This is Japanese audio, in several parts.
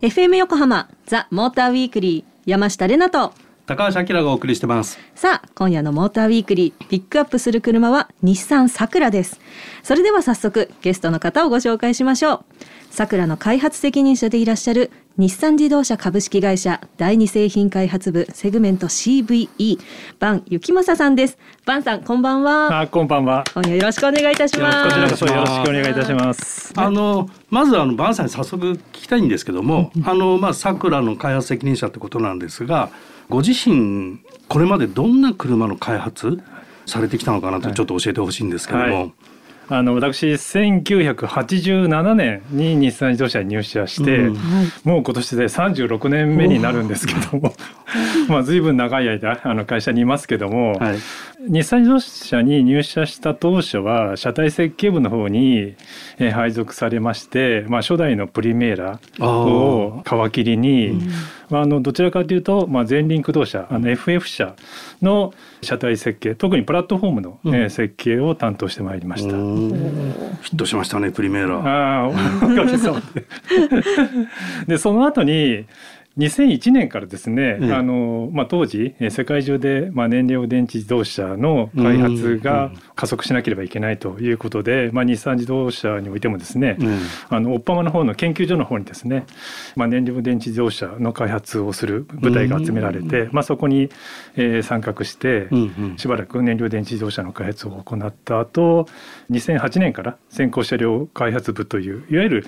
FM 横浜ザ・モーターウィークリー山下れなと。高橋明がお送りしてます。さあ今夜のモーターウィークリーピックアップする車は日産サクラです。それでは早速ゲストの方をご紹介しましょう。サクラの開発責任者でいらっしゃる日産自動車株式会社第二製品開発部セグメント CVE バン幸正さんです。バンさんこんばんは。あこんばんは。今夜よろしくお願いいたします。こちらこそよろしくお願いいたします。あのまずあのバンさんに早速聞きたいんですけどもあのまあサクラの開発責任者ってことなんですがご自身これまでどんな車の開発されてきたのかなとちょっと教えてほしいんですけども、はいはいあの私1987年に日産自動車に入社して、うん、もう今年で36年目になるんですけども まあ随分長い間あの会社にいますけども、はい、日産自動車に入社した当初は車体設計部の方に、え配属されまして、まあ、初代のプリメーラを皮切りに、うんまあ、あのどちらかというと、まあ、前輪駆動車あの FF 車の車体設計特にプラットフォームの、うん、設計を担当してまいりました。ヒットしましたねプリメーラ。ああおかげさま で。でその後に2001年からですね、うん、あのまあ、当時世界中で、まあ、燃料電池自動車の開発が加速しなければいけないということで、まあ、日産自動車においてもですね、うん、あのオッパマの方の研究所の方にですね、まあ、燃料電池自動車の開発をする部隊が集められて、まあ、そこに、えー、参画して、しばらく燃料電池自動車の開発を行った後2008年から先行車両開発部といういわゆる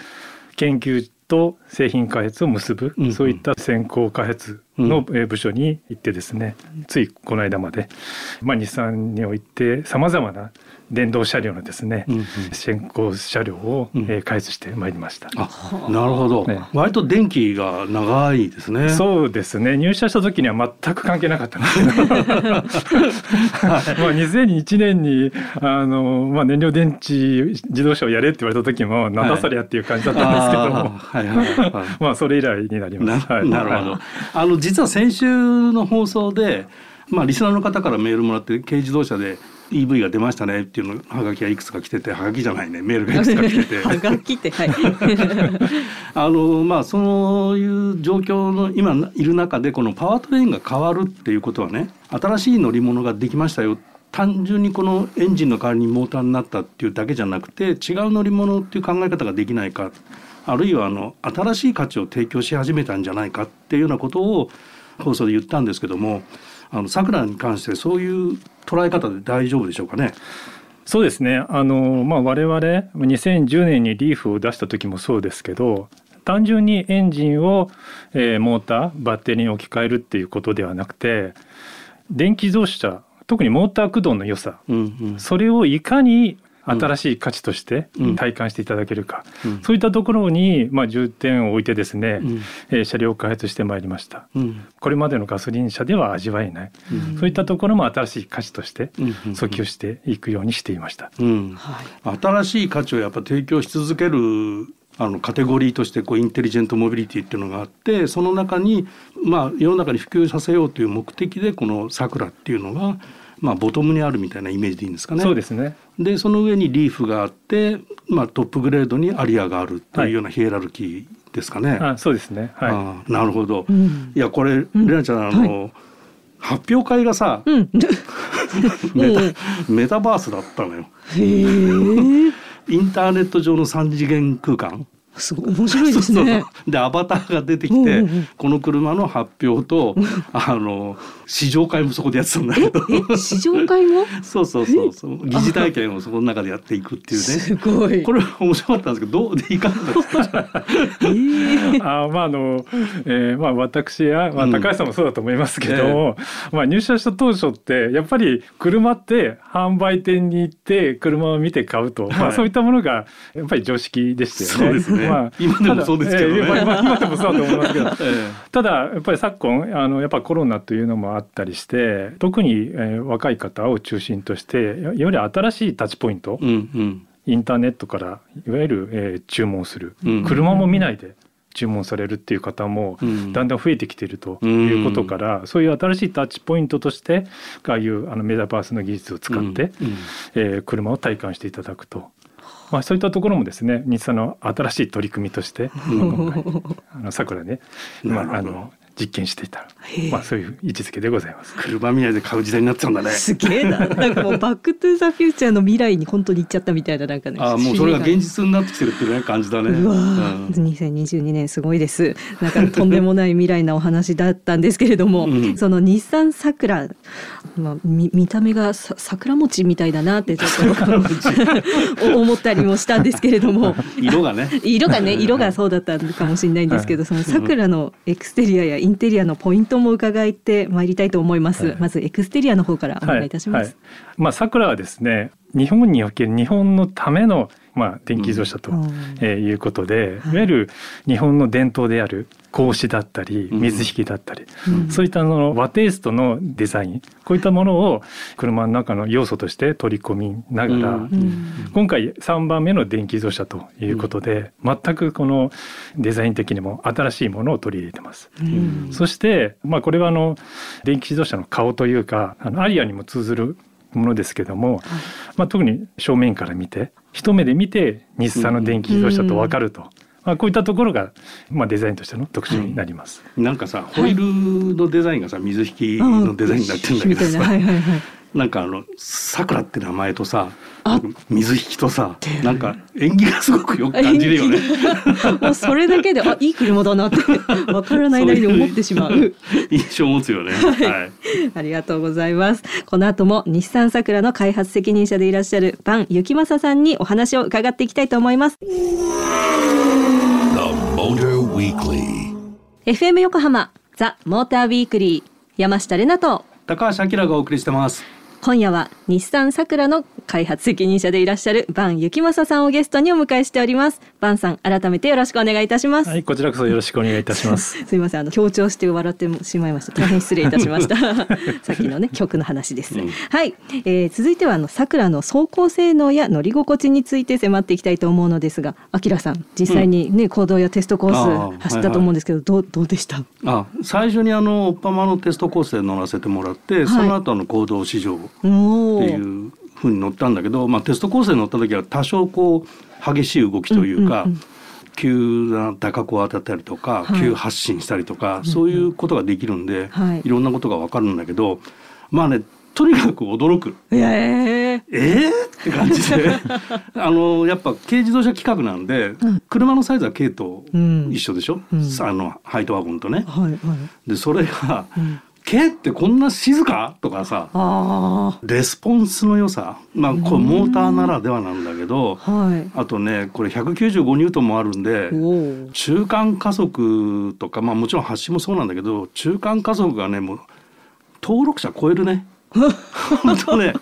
研究と製品開発を結ぶ、うんうん、そういった先行開発の部署に行ってですね、うん、ついこの間まで、まあ、日産においてさまざまな電動車両のですね、うんうん、先行車両を、うん、えー、開発してまいりました。あ、なるほど、ね、割と電気が長いですね。そうですね。入社した時には全く関係なかったんですけど、まあ2001年にあのまあ燃料電池自動車をやれって言われた時もなんだそりゃっていう感じだったんですけども、はいはいはいはい、まあそれ以来になります。な,、なるほど。あの実は先週の放送で。まあ、リスナーの方からメールもらって軽自動車で EV が出ましたねっていうのはがきがいくつか来ててはがきじゃないねメールがいくつか来てて。はがきってはい。あのまあそういう状況の今いる中でこのパワートレインが変わるっていうことはね新しい乗り物ができましたよ。単純にこのエンジンの代わりにモーターになったっていうだけじゃなくて違う乗り物っていう考え方ができないかあるいはあの新しい価値を提供し始めたんじゃないかっていうようなことを放送で言ったんですけどもあのさくらに関してそういう捉え方で大丈夫でしょうかね？そうですねあの、まあ、我々2010年にリーフを出した時もそうですけど単純にエンジンを、えー、モーターバッテリーに置き換えるっていうことではなくて電気自動車特にモーター駆動の良さ、うんうん、それをいかに新しい価値として体感していただけるか、うん、そういったところに、まあ、重点を置いてですね、うん、えー、車両を開発してまいりました、うん、これまでのガソリン車では味わえない、うん、そういったところも新しい価値として訴求していくようにしていました、はい、新しい価値をやっぱ提供し続けるあのカテゴリーとしてこうインテリジェントモビリティっていうのがあってその中にまあ世の中に普及させようという目的でこの「さくら」っていうのがまあ、ボトムにあるみたいなイメージでいいんですかね。そうですね。でその上にリーフがあって、まあ、トップグレードにアリアがあるというようなヒエラルキーですかね。はい、あそうですね、はい、あなるほど、うん、いやこれ、レナちゃんあの、はい、発表会がさ、うん、メタメタバースだったのよ。インターネット上の三次元空間すごい面白いですね。でアバターが出てきて、うんうん、この車の発表とあの試乗会もそこでやってたんだけど。試乗会も？そうそうそうそう。疑似体験をそこの中でやっていくっていうね。すごい。これ面白かったんですけどどうでいかがですか、えー、あまああの、えー、まあ私や、まあ、高橋さんもそうだと思いますけども、うん、まあ入社した当初ってやっぱり車って販売店に行って車を見て買うと、はい、まあそういったものがやっぱり常識でしたよね。そうですねまあ、今でもそうですけど、ね、えー、今でもそうだと思いますけど、えー、ただやっぱり昨今あのやっぱコロナというのもあったりして特に、えー、若い方を中心としていわゆる新しいタッチポイント、うんうん、インターネットからいわゆる、えー、注文する、うん、車も見ないで注文されるっていう方もだんだん増えてきているということから、うん、そういう新しいタッチポイントとしてああいうあのメタバースの技術を使って、うんうん、えー、車を体感していただくとまあ、そういったところもですね日産の新しい取り組みとして 今回あの桜ね、まあ、あの実験していた、まあ、そういう位置づけでございます。車未来で買う時代になってたんだね。すげえな。なんかもう バックトゥザフューチャーの未来に本当に行っちゃったみたいななんかねあもうそれが現実になってきてるっていうね感じだね。うわ、うん、2022年すごいです。なんかとんでもない未来なお話だったんですけれども、うん、その日産サクラまあ、見見た目がさ桜餅みたいだなってちょっと 思ったりもしたんですけれども。色がね。色がね色がそうだったかもしれないんですけど、はい、その桜のエクステリアやインテリアのポイントも伺ってまいりたいと思います、はい、まずエクステリアの方からお願いいたします、はい、まあ桜はですね日本における日本のためのまあ、電気自動車と、うん、えー、いうことで、い、わゆる日本の伝統である格子だったり水引きだったり、うん、そういったの和テイストのデザイン。こういったものを車の中の要素として取り込みながら、うん、今回3番目の電気自動車ということで、全くこのデザイン的にも新しいものを取り入れてます。そして、まあ、これはあの電気自動車の顔というかあのアリアにも通ずるものですけども、はい、まあ、特に正面から見て一目で見て日産の電気自動車と分かると。まあ、こういったところが、まあ、デザインとしての特徴になります。なんかさ、ホイールのデザインがさ、水引きのデザインになってるんだけどさ。はいはいはいなんかあのさくらって名前とさ水引きとさなんか縁起がすごくよく感じるよね。もうそれだけであいい車だなって わからないなりに思ってしまう。印象を持つよね、はい、はい、ありがとうございます。この後も日産さくらの開発責任者でいらっしゃるバン幸正さんにお話を伺っていきたいと思います。FM 横浜ザ・モーターウィークリー山下れなと高橋明がお送りしてます今夜は日産さくらの開発責任者でいらっしゃるバン幸正さんをゲストにお迎えしております。バンさん改めてよろしくお願いいたします。はいこちらこそよろしくお願いいたします。すみませんあの強調して笑ってしまいました。大変失礼いたしました。さっきのね曲の話です、うん、はい、えー、続いてはあのさくらの走行性能や乗り心地について迫っていきたいと思うのですがあきらさん実際にね、うん、行動やテストコース走ったと思うんですけど、どうどうでした？あ最初にあのおっぱまのテストコースで乗らせてもらって、はい、その後の行動試乗っていうふうに乗ったんだけど、まあ、テストコースで乗った時は多少こう激しい動きというか、うんうんうん、急な打角を当たったりとか、はい、急発進したりとか、そういうことができるんで、はい、いろんなことが分かるんだけどまあねとにかく驚く。えー、えー、って感じで。あのやっぱ軽自動車規格なんで、うん、車のサイズは軽と一緒でしょ、うん、あのハイトワゴンとね。はいはい、でそれが、うん毛ってこんな静か？とかさ。レスポンスの良さ。まあこれモーターならではなんだけど、はい、あとねこれ195ニュートンもあるんで中間加速とかまあもちろん発進もそうなんだけど中間加速がねもう登録者超えるね。本当ね。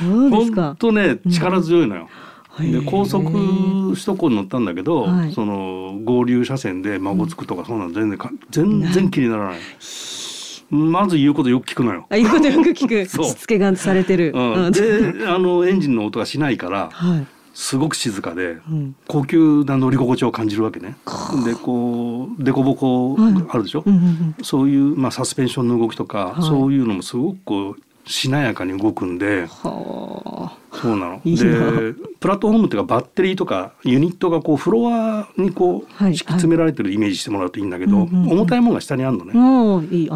本当ね力強いのよ。で高速首都高に乗ったんだけど、はい、その合流車線で孫つくとかそんなの全然全然気にならない。まず言うことよく聞くのよ。あ言うことよく聞く。しつけがされてる。うん、であのエンジンの音がしないから。はいすごく静かで、高級な乗り心地を感じるわけね。でこう凸凹あるでしょ、そういう、まあ、サスペンションの動きとか、そういうのもすごくこうしなやかに動くんで、そうなの。でプラットフォームっていうかバッテリーとかユニットがこうフロアにこう敷き詰められてるイメージしてもらうといいんだけど、重たいものが下にあるのね。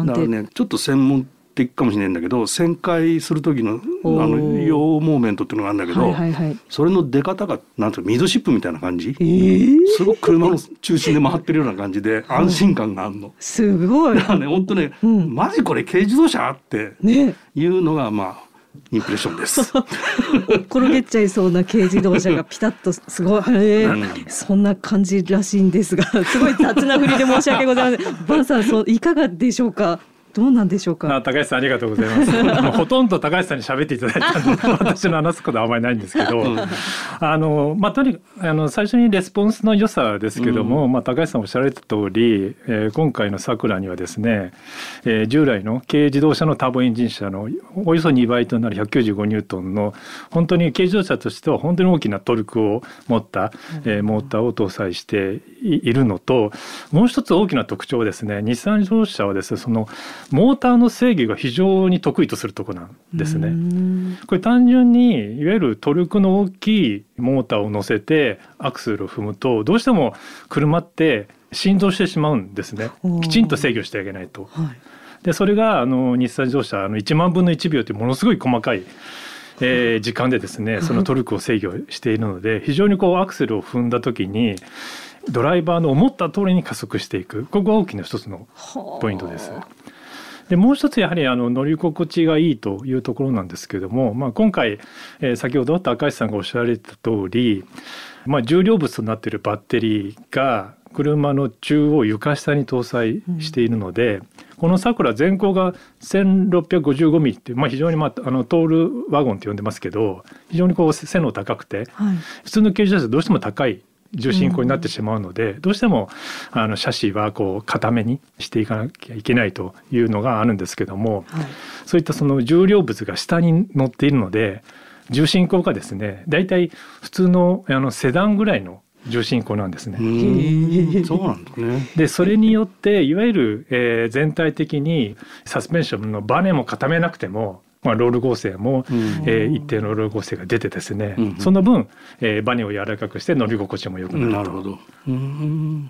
だからねちょっと専門的かもしれないんだけど旋回する時のあのヨーモーメントっていうのがあるんだけど、はいはいはい、それの出方がなんていうミドシップみたいな感じ、えー、すごく車の中心で回ってるような感じで 安心感があるの。すごい。だからね本当ね、うん、マジこれ軽自動車っていうのがまあ。インプレッションです。転げちゃいそうな軽自動車がピタッとすごい、えー、そんな感じらしいんですが、すごい雑な振りで申し訳ございません。バンさん、そういかがでしょうか？どうなんでしょうか？高橋さんありがとうございます。ほとんど高橋さんに喋っていただいたんで、私の話すことはあまりないんですけど、あのまあとにかくあの最初にレスポンスの良さですけども、うん、まあ高橋さんおっしゃられた通り、えー、今回のさくらにはですね、えー、従来の軽自動車のターボエンジン車のおよそ2倍となる195ニュートンの本当に軽自動車としては本当に大きなトルクを持った、えー、モーターを搭載しているのともう一つ大きな特徴ですね日産自動車はですねそのモーターの制御が非常に得意とするところなんですね。これ単純にいわゆるトルクの大きいモーターを乗せてアクセルを踏むとどうしても車って振動してしまうんですね。きちんと制御してあげないと。はい、でそれがあの日産自動車あの1万分の1秒というものすごい細かいえー、時間でですねそのトルクを制御しているので非常にこうアクセルを踏んだ時にドライバーの思った通りに加速していく。ここが大きな一つのポイントです。でもう一つやはりあの乗り心地がいいというところなんですけれども、まあ、今回、えー、先ほどあった赤石さんがおっしゃられた通り、まあ、重量物となっているバッテリーが車の中央床下に搭載しているので、うん、このサクラ全高が1655ミリっていう、まあ、非常に、まあ、あのトールワゴンって呼んでますけど非常にこう背の高くて、はい、普通の軽自動車どうしても高い重心高になってしまうので、うん、どうしてもあのシャシーはこう固めにしていかなきゃいけないというのがあるんですけども、はい、そういったその重量物が下に乗っているので重心高がですねだいたい普通のあのセダンぐらいの重心高なんですね。そうなんですね。でそれによっていわゆる、えー、全体的にサスペンションのバネも固めなくてもまあ、ロール合成も、うん、えー、一定のロール合成が出てですね、うん、その分、えー、バネを柔らかくして乗り心地も良くなると。なるほど。うん。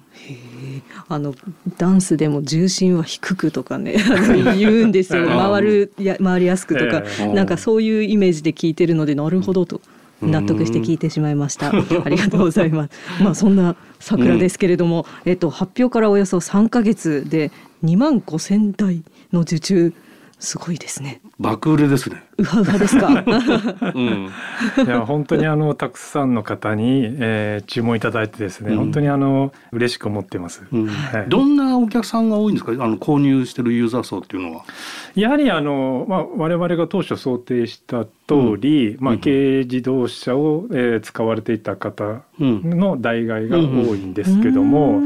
あのダンスでも重心は低くとかね 言うんですよ。回るや回りやすくとか、えー、なんかそういうイメージで聞いてるのでなるほどと。納得して聞いてしまいました。ありがとうございます。まあそんな桜ですけれども、えっと発表からおよそ3か月で2万5千台の受注すごいですね。爆売れですね。うわうわですか。うん、いや本当にあのたくさんの方に、えー、注文いただいてですね、うん、本当にあの嬉しく思ってます、うんはい。どんなお客さんが多いんですか？あの購入してるユーザー層っていうのは。やはりあのまあ我々が当初想定した通り、まあ軽自動車を、えー、使われていた方の代替が多いんですけども、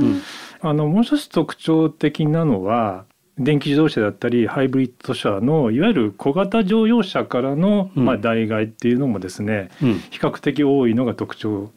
あのもう一つ特徴的なのは電気自動車だったりハイブリッド車のいわゆる小型乗用車からの、まあ、代替っていうのもですね、うん、比較的多いのが特徴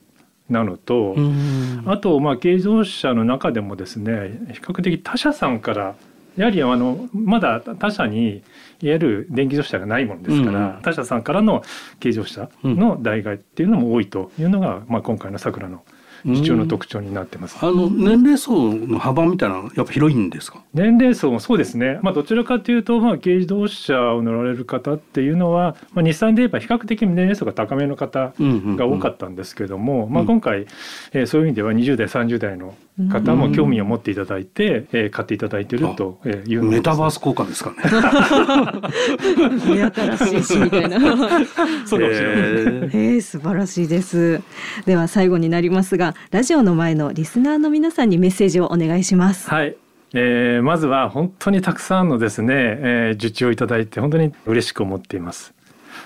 なのと、うん、あとまあ軽自動車の中でもですね比較的他社さんからやはりあのまだ他社にいわゆる電気自動車がないものですから、うん、他社さんからの軽自動車の代替っていうのも多いというのが、まあ、今回のさくらの主張の特徴になってます。あの年齢層の幅みたいなやっぱ広いんですか？年齢層もそうですね。まあどちらかというとまあ軽自動車を乗られる方っていうのは、まあ日産で言えば比較的年齢層が高めの方が多かったんですけども、まあ今回、えー、そういう意味では20代30代の方も興味を持っていただいて、えー、買っていただいているというメタバース効果ですかね。目新しいしみたいな。そうかもしれない。えー、素晴らしいです。では最後になりますが、ラジオの前のリスナーの皆さんにメッセージをお願いします。はい。えー、まずは本当にたくさんのですね、えー、受注をいただいて本当に嬉しく思っています。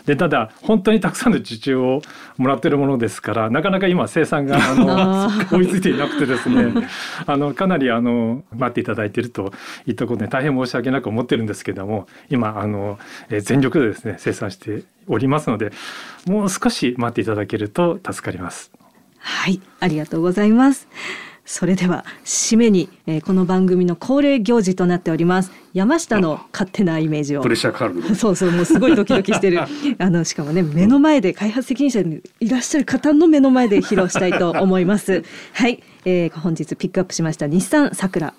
でただ本当にたくさんの受注をもらってるものですからなかなか今生産があの追いついていなくてですねあのかなりあの待っていただいているといったことで大変申し訳なく思ってるんですけども今あの、え全力でですね生産しておりますのでもう少し待っていただけると助かります。はいありがとうございます。それでは締めに、えー、この番組の恒例行事となっております。山下の勝手なイメージを。プレッシャーかかる そうそうもうすごいドキドキしてる。あのしかもね目の前で開発責任者にいらっしゃる方の目の前で披露したいと思います。はい、えー、本日ピックアップしました日産さくら。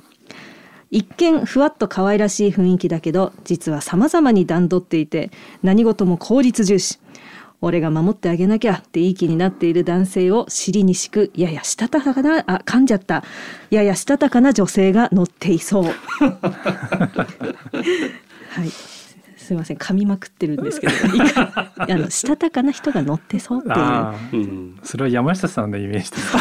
一見ふわっと可愛らしい雰囲気だけど実は様々に段取っていて何事も効率重視俺が守ってあげなきゃっていい気になっている男性を尻に敷くややしたたかなあ噛んじゃった。ややしたたかな女性が乗っていそう。はいすみません噛みまくってるんですけど あのしたたかな人が乗ってそうっていう、うん、それは山下さんのイメージです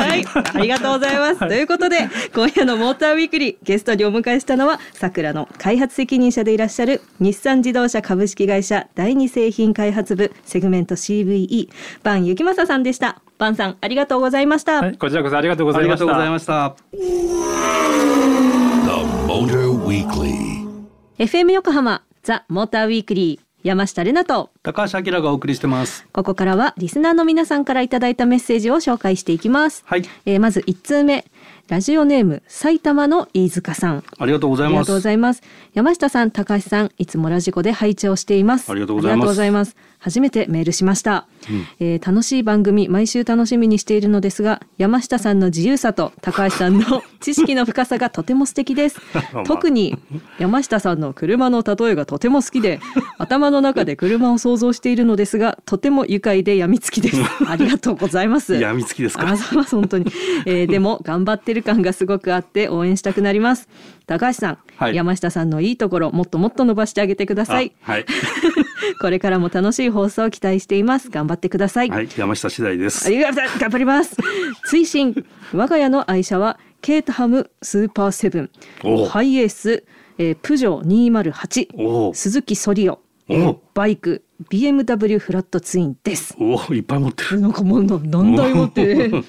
はい。ありがとうございます、はい、ということで今夜のモーターウィークリーゲストにお迎えしたのはさくらの開発責任者でいらっしゃる日産自動車株式会社第二製品開発部セグメント CVE バン幸正さんでした。バンさんありがとうございました、はい、こちらこそありがとうございました FM 横浜ザ・モーターウィークリー山下れなと。高橋明がお送りしてます。ここからはリスナーの皆さんからいただいたメッセージを紹介していきます、はい。えーまず1通目。ラジオネーム埼玉の飯塚さん。ありがとうございます。ありがとうございます。山下さん、高橋さん、いつもラジコで拝聴しています。ありがとうございます。ありがとうございます。初めてメールしました、えー楽しい番組毎週楽しみにしているのですが山下さんの自由さと高橋さんの知識の深さがとても素敵です。まあ特に山下さんの車の例えがとても好きで 頭の中で車を想像しているのですがとても愉快で病みつきです。ありがとうございます。やみつきですか？あざます本当に、えーでも頑張ってる感がすごくあって応援したくなります。高橋さん、はい。山下さんのいいところもっともっと伸ばしてあげてください。あはい。これからも楽しい放送を期待しています。頑張ってください、はい山下次第です。ありがとう頑張ります。追伸。我が家の愛車はケータハムスーパーセブン。おハイエース、えープジョー208おお鈴木ソリオ、バイク BMW フラットツインですおおいっぱい持ってるなんかもうな何台持ってる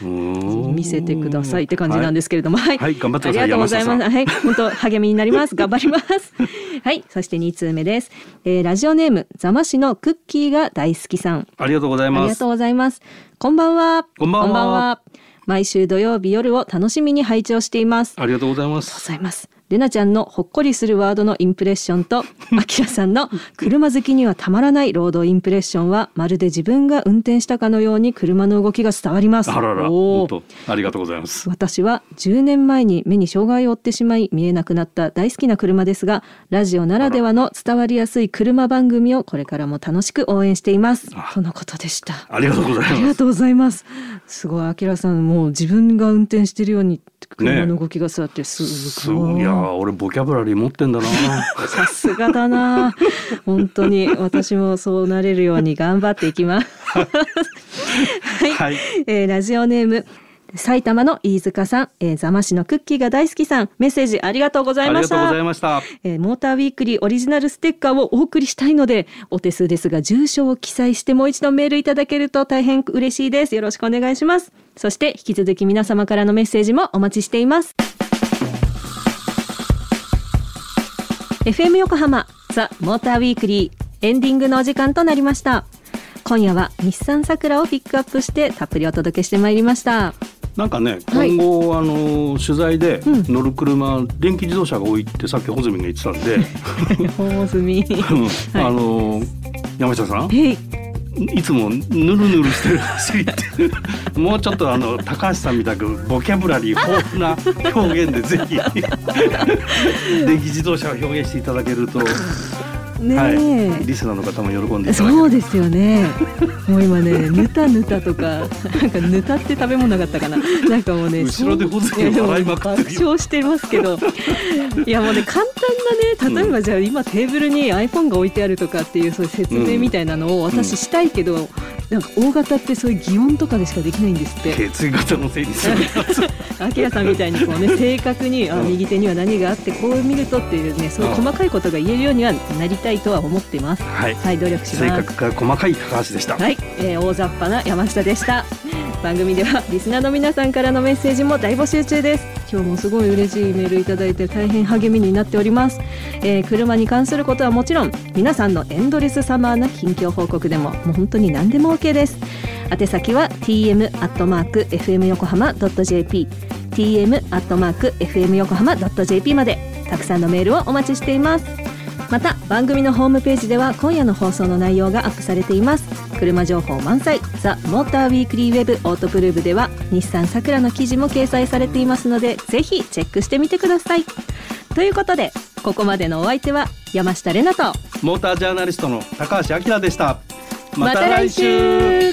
見 見せてくださいって感じなんですけれども、はい、はい頑張ってくださいありがとうございます。山はい、本当励みになります。頑張ります。はい、そして二通目です。えーラジオネーム座間市のクッキーが大好きさん。ありがとうございますありがとうございます。こんばんは。こんばんは毎週土曜日夜を楽しみに拝聴しています。ありがとうございまごすざいます。レナちゃんのほっこりするワードのインプレッションと、アキラさんの車好きにはたまらないロードインプレッションは、まるで自分が運転したかのように車の動きが伝わります。あらら。ありがとうございます私は10年前に目に障害を負ってしまい見えなくなった大好きな車ですがラジオならではの伝わりやすい車番組をこれからも楽しく応援しています。あ。とのことでした。ありがとうござあいます。りがとうございます。すごいあきらさんもう自分が運転してるように車の動きが伝わってすすごいごい。いやー俺ボキャブラリー持ってんだな。さすがだな。本当に私もそうなれるように頑張っていきます。はい、はい。えーラジオネーム埼玉の飯塚さん、えー、座間市のクッキーが大好きさんメッセージありがとうございましありがとうございたました。えーモーターウィークリーオリジナルステッカーをお送りしたいのでお手数ですが住所を記載してもう一度メールいただけると大変嬉しいです。よろしくお願いします。そして引き続き皆様からのメッセージもお待ちしています。FM 横浜ザ・モーターウィークリーエンディングのお時間となりました。今夜は日産サクラをピックアップしてたっぷりお届けしてまいりましたなんかねはい。今後、あの取材でうん。乗る車、電気自動車が多いってさっき穂積が言ってたんで、大積 うん。あの山下さん？いつもぬるぬるしてるらしいって。もうちょっとあの高橋さんみたくボキャブラリー豊富な表現でぜひ 電気自動車を表現していただけると、ねえ、はい、リスナーの方も喜んでそうですよね。もう今ね、ぬたぬたとか、なんかぬたって食べ物なかったかな。なんかもうね、後ろでそうホズキが笑いまくって爆笑してますけど。いやもうね、簡単なね、例えばじゃあ今テーブルに iPhone が置いてあるとかっていうそういう説明みたいなのを私したいけど、なんか大型ってそういう擬音とかでしかできないんですって。血液型のせいにするやつアキラさんみたいにこうね正確にあうん右手には何があってこう見るとっていうねそういう細かいことが言えるようにはなりたいとは思っています。はいはい努力し性ます。格が細かい高橋でした、はい、えー、大雑把な山下でした。番組ではリスナーの皆さんからのメッセージも大募集中です。今日もすごい嬉しいメールいただいて大変励みになっております。えー車に関することはもちろん皆さんのエンドレスサマーな近況報告でももう本当に何でも OK です。宛先は tm アットマーク fm 横浜 .jp tm アットマーク fm 横浜 .jp までたくさんのメールをお待ちしています。また番組のホームページでは今夜の放送の内容がアップされています車情報満載。ザ・モーターウィークリーウェブオートプルーブでは日産さくらの記事も掲載されていますのでぜひチェックしてみてください。ということでここまでのお相手は山下れなとモータージャーナリストの高橋明でした。また来週